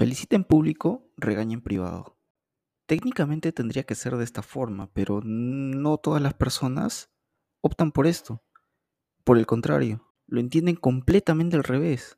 Felicita en público, regaña en privado. Técnicamente tendría que ser de esta forma, pero no todas las personas optan por esto. Por el contrario, lo entienden completamente al revés.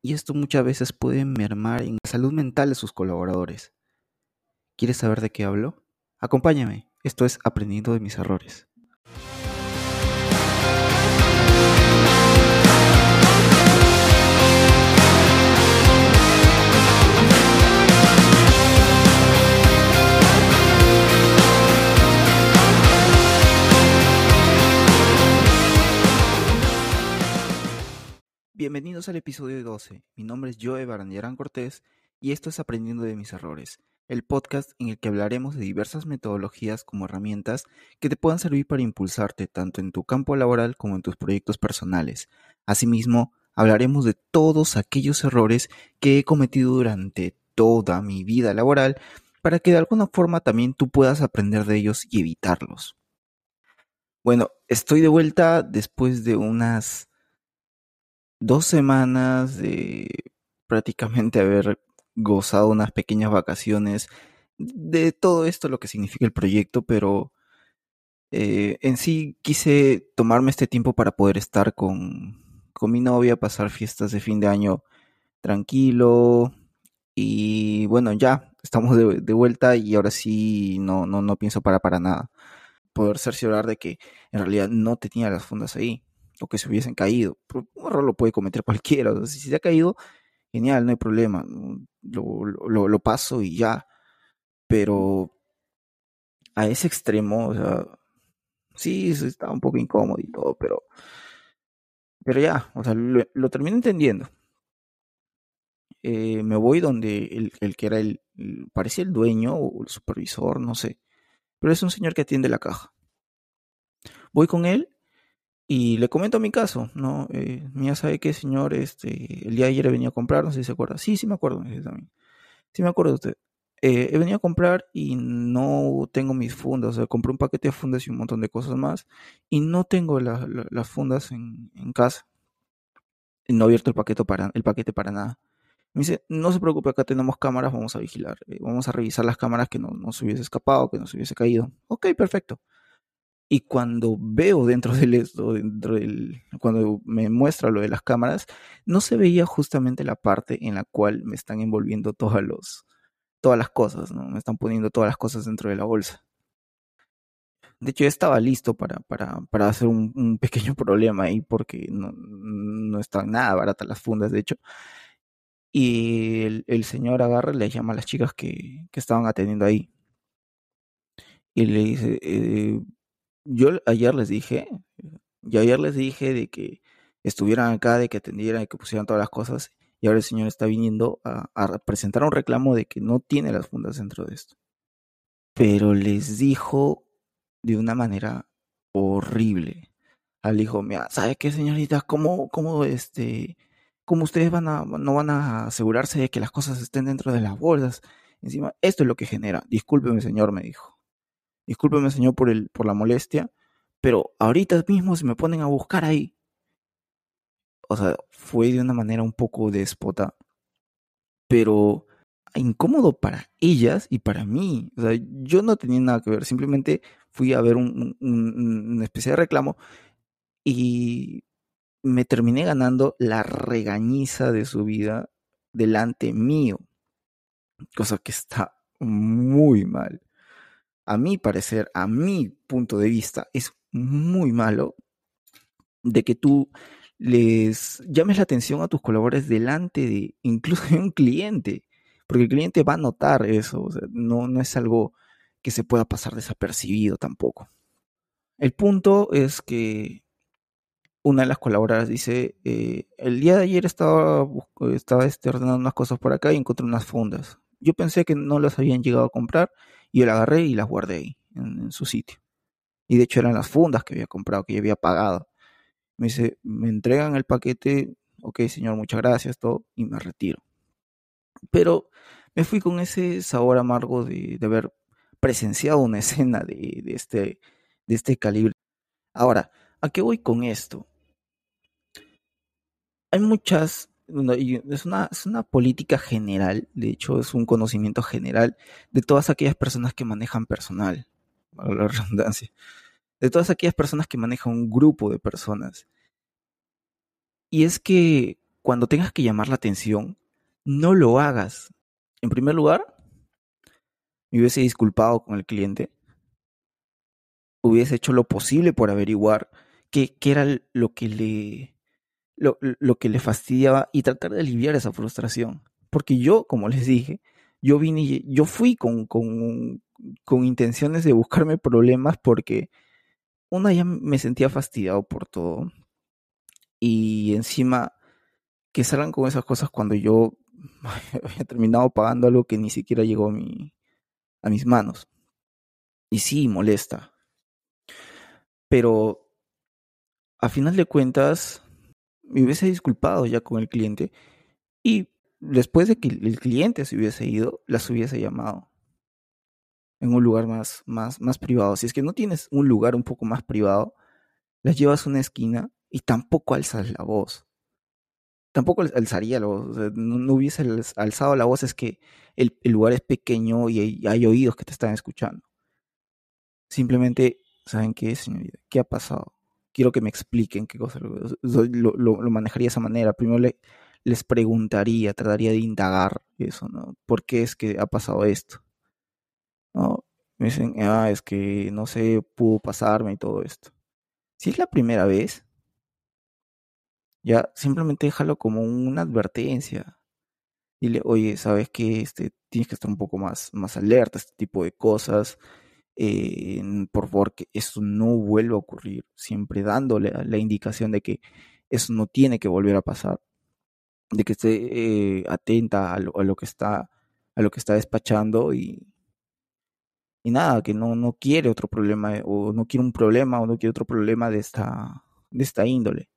Y esto muchas veces puede mermar en la salud mental de sus colaboradores. ¿Quieres saber de qué hablo? Acompáñame, esto es Aprendiendo de mis errores. Bienvenidos al episodio 12. Mi nombre es Joe Barandiarán Cortés y esto es Aprendiendo de mis errores, el podcast en el que hablaremos de diversas metodologías como herramientas que te puedan servir para impulsarte tanto en tu campo laboral como en tus proyectos personales. Asimismo, hablaremos de todos aquellos errores que he cometido durante toda mi vida laboral para que de alguna forma también tú puedas aprender de ellos y evitarlos. Bueno, estoy de vuelta después de unas dos semanas de prácticamente haber gozado unas pequeñas vacaciones de todo esto, lo que significa el proyecto, pero eh, en sí quise tomarme este tiempo para poder estar con, con mi novia, pasar fiestas de fin de año tranquilo y bueno, ya estamos de, vuelta y ahora sí no, no, no pienso para para nada. Poder cerciorar de que en realidad no tenía las fundas ahí o que se hubiesen caído. Un error lo puede cometer cualquiera. si se ha caído, genial, no hay problema. Lo, lo, paso y ya. Pero a ese extremo, o sea, sí, está un poco incómodo y todo, pero, pero ya, o sea, lo, termino entendiendo. Eh, me voy donde el, el que era el, parecía el dueño o el supervisor, no sé, pero es un señor que atiende la caja. Voy con él y le comento mi caso, ¿no? Eh, ¿sabe qué, señor? Este, el día de ayer venido a comprar, no sé si se acuerda. Sí, sí me acuerdo, también. Sí me acuerdo de usted. Eh, he venido a comprar y no tengo mis fundas. O sea, compré un paquete de fundas y un montón de cosas más. Y no tengo las fundas en, casa. No he abierto el paquete, para, el paquete para nada. Me dice, no se preocupe, acá tenemos cámaras, vamos a vigilar. Eh, vamos a revisar las cámaras que no, no se hubiese escapado, que no se hubiese caído. Ok, perfecto. Y cuando veo dentro del esto, dentro del, cuando me muestra lo de las cámaras, no se veía justamente la parte en la cual me están envolviendo todas, los, todas las cosas, ¿no? Me están poniendo todas las cosas dentro de la bolsa. De hecho, ya estaba listo para, para, para hacer un, pequeño problema ahí porque no, no están nada baratas las fundas, de hecho. Y el, el señor agarra y le llama a las chicas que, que estaban atendiendo ahí. Y le dice, eh, yo ayer les dije, yo ayer les dije de que estuvieran acá, de que atendieran, de que pusieran todas las cosas, y ahora el señor está viniendo a, a presentar un reclamo de que no tiene las fundas dentro de esto. Pero les dijo de una manera horrible. Al hijo, mira, ¿sabe qué, señorita? ¿Cómo, cómo, este, cómo ustedes van a, no van a asegurarse de que las cosas estén dentro de las bolsas? Encima, esto es lo que genera. Discúlpeme, señor, me dijo. Discúlpeme, señor, por, el, por la molestia, pero ahorita mismo se me ponen a buscar ahí. O sea, fue de una manera un poco déspota, pero incómodo para ellas y para mí. O sea, yo no tenía nada que ver, simplemente fui a ver un, un, una especie de reclamo y me terminé ganando la regañiza de su vida delante mío, cosa que está muy mal a mi parecer, a mi punto de vista, es muy malo de que tú les llames la atención a tus colaboradores delante de incluso de un cliente, porque el cliente va a notar eso, no, no es algo que se pueda pasar desapercibido tampoco. El punto es que una de las colaboradoras dice, eh, el día de ayer estaba, estaba este, ordenando unas cosas por acá y encontré unas fundas. Yo pensé que no las habían llegado a comprar y yo agarré y las guardé ahí, en, su sitio. Y de hecho eran las fundas que había comprado, que ya había pagado. Me dice, me entregan el paquete, ok señor, muchas gracias, todo, y me retiro. Pero me fui con ese sabor amargo de, de haber presenciado una escena de, de, este, de este calibre. Ahora, ¿a qué voy con esto? Hay muchas es una, es una política general, de hecho es un conocimiento general de todas aquellas personas que manejan personal, la redundancia, de todas aquellas personas que manejan un grupo de personas. Y es que cuando tengas que llamar la atención, no lo hagas. En primer lugar, me hubiese disculpado con el cliente, hubiese hecho lo posible por averiguar qué, qué era lo que le lo, lo, que le fastidiaba y tratar de aliviar esa frustración. Porque yo, como les dije, yo vine, yo fui con, con, con intenciones de buscarme problemas porque una ya me sentía fastidiado por todo. Y encima que salgan con esas cosas cuando yo había terminado pagando algo que ni siquiera llegó a, mi, a mis manos. Y sí, molesta. Pero a final de cuentas, me hubiese disculpado ya con el cliente y después de que el cliente se hubiese ido, las hubiese llamado en un lugar más, más, más privado. Si es que no tienes un lugar un poco más privado, las llevas a una esquina y tampoco alzas la voz. Tampoco alzaría la voz. no, hubiese alzado la voz, es que el, el lugar es pequeño y hay, hay, oídos que te están escuchando. Simplemente, ¿saben qué, señorita? ¿Qué ha pasado? Quiero que me expliquen qué cosa lo, lo, manejaría de esa manera. Primero le, les preguntaría, trataría de indagar eso, ¿no? ¿Por qué es que ha pasado esto? ¿No? Me dicen, ah, es que no sé, pudo pasarme y todo esto. Si es la primera vez, ya simplemente déjalo como una advertencia. Dile, oye, sabes que este, tienes que estar un poco más, más alerta a este tipo de cosas eh, por favor que eso no vuelva a ocurrir, siempre dándole la indicación de que eso no tiene que volver a pasar, de que esté eh, atenta a lo, a lo, que está a lo que está despachando y, y nada, que no, no quiere otro problema o no quiere un problema o no quiere otro problema de esta, de esta índole.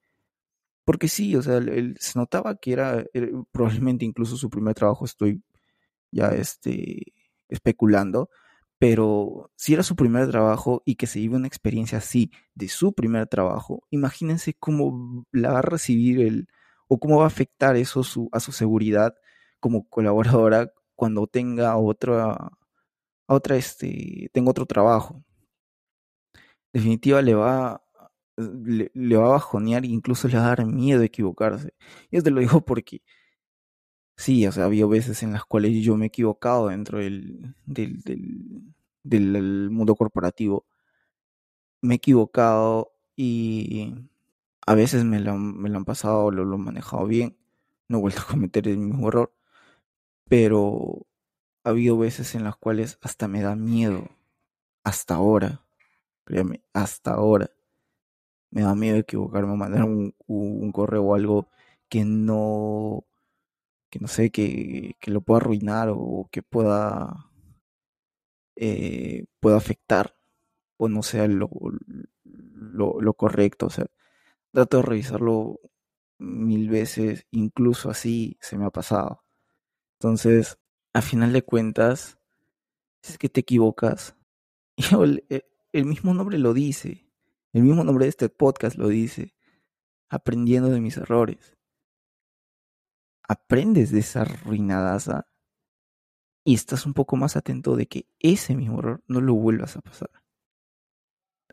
Porque sí, o sea, él, se notaba que era probablemente incluso su primer trabajo, estoy ya este, especulando, pero si era su primer trabajo y que se vive una experiencia así de su primer trabajo, imagínense cómo la va a recibir él o cómo va a afectar eso a su seguridad como colaboradora cuando tenga otra, otra este, tenga otro trabajo. Definitiva le va, le, va a bajonear e incluso le va a dar miedo equivocarse. Y te lo digo porque Sí, o sea, había veces en las cuales yo me he equivocado dentro del, del, del, mundo corporativo. Me he equivocado y a veces me lo, me lo han pasado, lo, lo he manejado bien. No he vuelto a cometer el mismo error. Pero ha habido veces en las cuales hasta me da miedo. Hasta ahora. Créame, hasta ahora. Me da miedo equivocarme, mandar un, un correo o algo que no que no sé, que, que lo pueda arruinar o que pueda, eh, pueda afectar o no sea lo, lo, correcto. O sea, trato de revisarlo mil veces, incluso así se me ha pasado. Entonces, a final de cuentas, si es que te equivocas, el, eh, el mismo nombre lo dice, el mismo nombre de este podcast lo dice, aprendiendo de mis errores aprendes de esa ruinadaza y estás un poco más atento de que ese mismo error no lo vuelvas a pasar.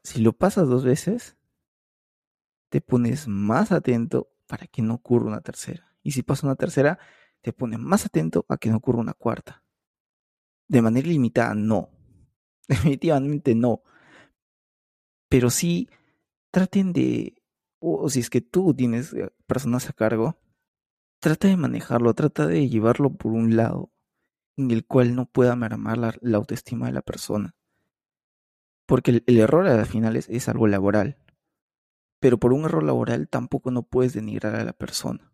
Si lo pasas dos veces, te pones más atento para que no ocurra una tercera. Y si pasa una tercera, te pones más atento a que no ocurra una cuarta. De manera ilimitada, no. Definitivamente no. Pero sí, traten de, o si es que tú tienes eh, personas a cargo, trata de manejarlo, trata de llevarlo por un lado en el cual no pueda mermar la, autoestima de la persona. Porque el, error al final es, es, algo laboral. Pero por un error laboral tampoco no puedes denigrar a la persona.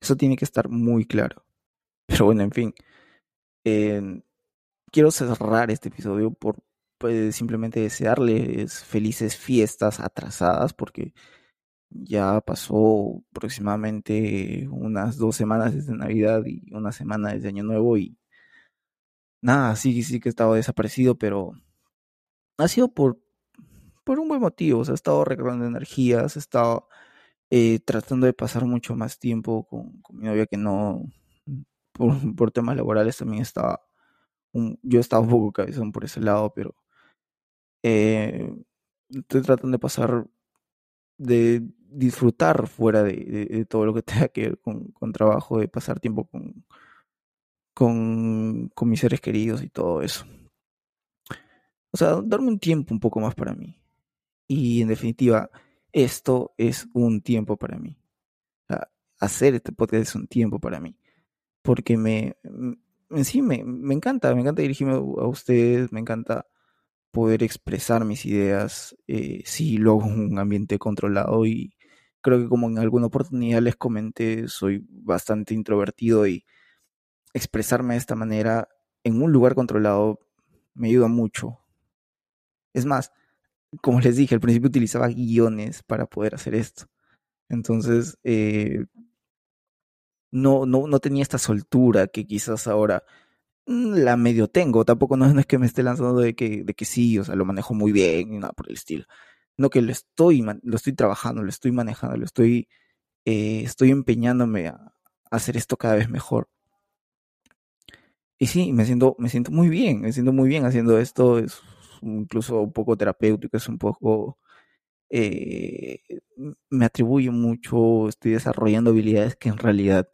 Eso tiene que estar muy claro. Pero bueno, en fin. quiero cerrar este episodio por pues, simplemente desearles felices fiestas atrasadas porque ya pasó aproximadamente unas dos semanas desde Navidad y una semana desde Año Nuevo y nada, sí, sí que he estado desaparecido, pero ha sido por, por un buen motivo, o sea, he estado recargando energías, he estado eh, tratando de pasar mucho más tiempo con, con mi novia que no, por, por, temas laborales también estaba, un, yo estaba un poco cabezón por ese lado, pero eh, estoy tratando de pasar, de disfrutar fuera de, todo lo que tenga que ver con, con trabajo, de pasar tiempo con, con, con mis seres queridos y todo eso. O sea, darme un tiempo un poco más para mí. Y en definitiva, esto es un tiempo para mí. O sea, hacer este podcast es un tiempo para mí. Porque me, en sí me, me encanta, me encanta dirigirme a ustedes, me encanta poder expresar mis ideas, eh, sí, luego un ambiente controlado y creo que como en alguna oportunidad les comenté, soy bastante introvertido y expresarme de esta manera en un lugar controlado me ayuda mucho. Es más, como les dije, al principio utilizaba guiones para poder hacer esto. Entonces, eh, no, no, no tenía esta soltura que quizás ahora mm, la medio tengo. Tampoco no, es que me esté lanzando de que, de que sí, o sea, lo manejo muy bien y nada por el estilo. No que lo estoy, lo estoy trabajando, lo estoy manejando, lo estoy, eh, estoy empeñándome a, hacer esto cada vez mejor. Y sí, me siento, me siento muy bien, me siento muy bien haciendo esto. Es incluso un poco terapéutico, es un poco... Eh, me atribuye mucho, estoy desarrollando habilidades que en realidad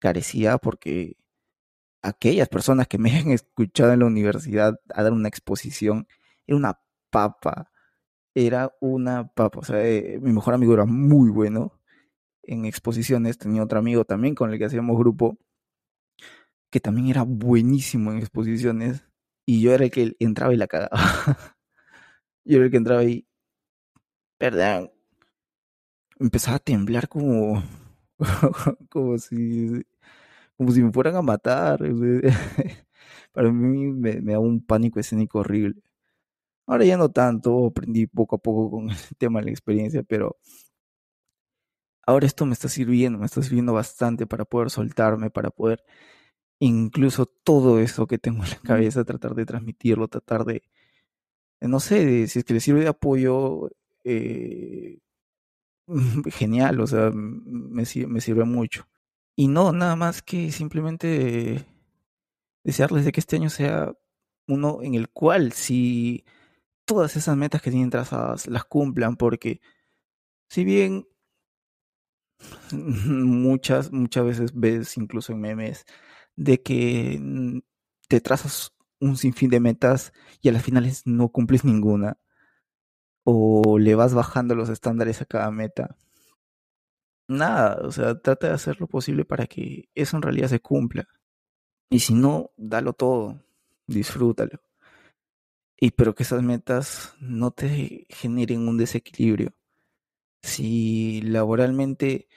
carecía porque aquellas personas que me han escuchado en la universidad a dar una exposición era una papa, era una papa, o sea, eh, mi mejor amigo era muy bueno en exposiciones, tenía otro amigo también con el que hacíamos grupo, que también era buenísimo en exposiciones, y yo era el que entraba y la cagaba. yo era el que entraba y, perdón, empezaba a temblar como, como si como si me fueran a matar. Para mí me, me, da un pánico escénico horrible. Ahora ya no tanto, aprendí poco a poco con el tema de la experiencia, pero ahora esto me está sirviendo, me está sirviendo bastante para poder soltarme, para poder incluso todo eso que tengo en la cabeza, tratar de transmitirlo, tratar de, no sé, de, si es que le sirve de apoyo, eh, genial, o sea, me, me sirve mucho. Y no, nada más que simplemente desearles de que este año sea uno en el cual si todas esas metas que tienen trazadas las cumplan, porque si bien muchas, muchas veces ves incluso en memes de que te trazas un sinfín de metas y a las finales no cumples ninguna o le vas bajando los estándares a cada meta nada, o sea, trata de hacer lo posible para que eso en realidad se cumpla. Y si no, dalo todo, disfrútalo. Y pero que esas metas no te generen un desequilibrio. Si laboralmente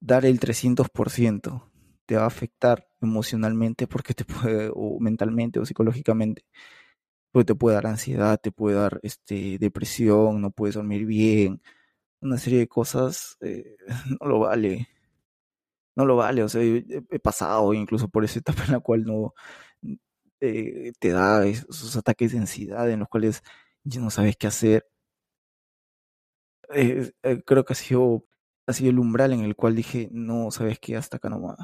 dar el 300% te va a afectar emocionalmente porque te puede o mentalmente o psicológicamente porque te puede dar ansiedad, te puede dar este depresión, no puedes dormir bien, una serie de cosas, eh, no lo vale. No lo vale, o sea, he pasado incluso por esa etapa en la cual no eh, te da esos ataques de ansiedad en los cuales ya no sabes qué hacer. Eh, creo que ha sido, ha sido el umbral en el cual dije, no, sabes qué, hasta acá no va.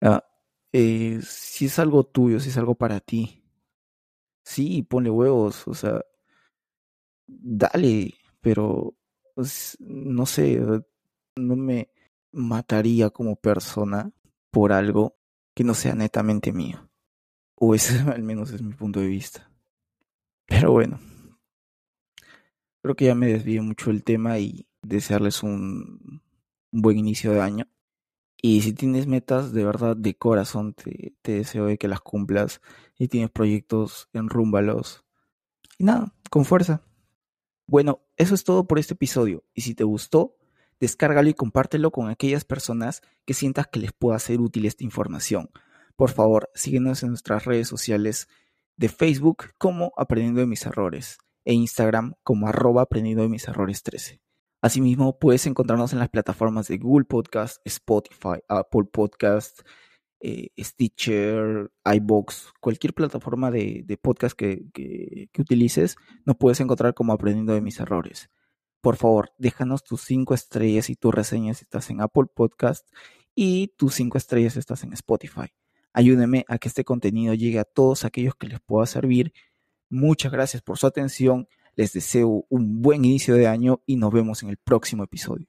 Ah, si es algo tuyo, si es algo para ti, sí, ponle huevos, o sea, dale, pero pues, no sé, no me mataría como persona por algo que no sea netamente mío. O ese al menos es mi punto de vista. Pero bueno, creo que ya me desvío mucho el tema y desearles un, buen inicio de año. Y si tienes metas de verdad de corazón, te, deseo de que las cumplas. Y tienes proyectos, enrúmbalos. Y nada, con fuerza. Bueno, eso es todo por este episodio y si te gustó, descárgalo y compártelo con aquellas personas que sientas que les pueda ser útil esta información. Por favor, síguenos en nuestras redes sociales de Facebook como Aprendiendo de mis errores e Instagram como arroba aprendiendo de mis errores 13. Asimismo, puedes encontrarnos en las plataformas de Google Podcast, Spotify, Apple Podcast, eh, Stitcher, iBox, cualquier plataforma de, podcast que, utilices, nos puedes encontrar como aprendiendo de mis errores. por favor, déjanos tus cinco estrellas y tu reseña si estás en Apple Podcast y tus cinco estrellas si estás en Spotify. Ayúdeme a que este contenido llegue a todos aquellos que les pueda servir. Muchas gracias por su atención. Les deseo un buen inicio de año y nos vemos en el próximo episodio.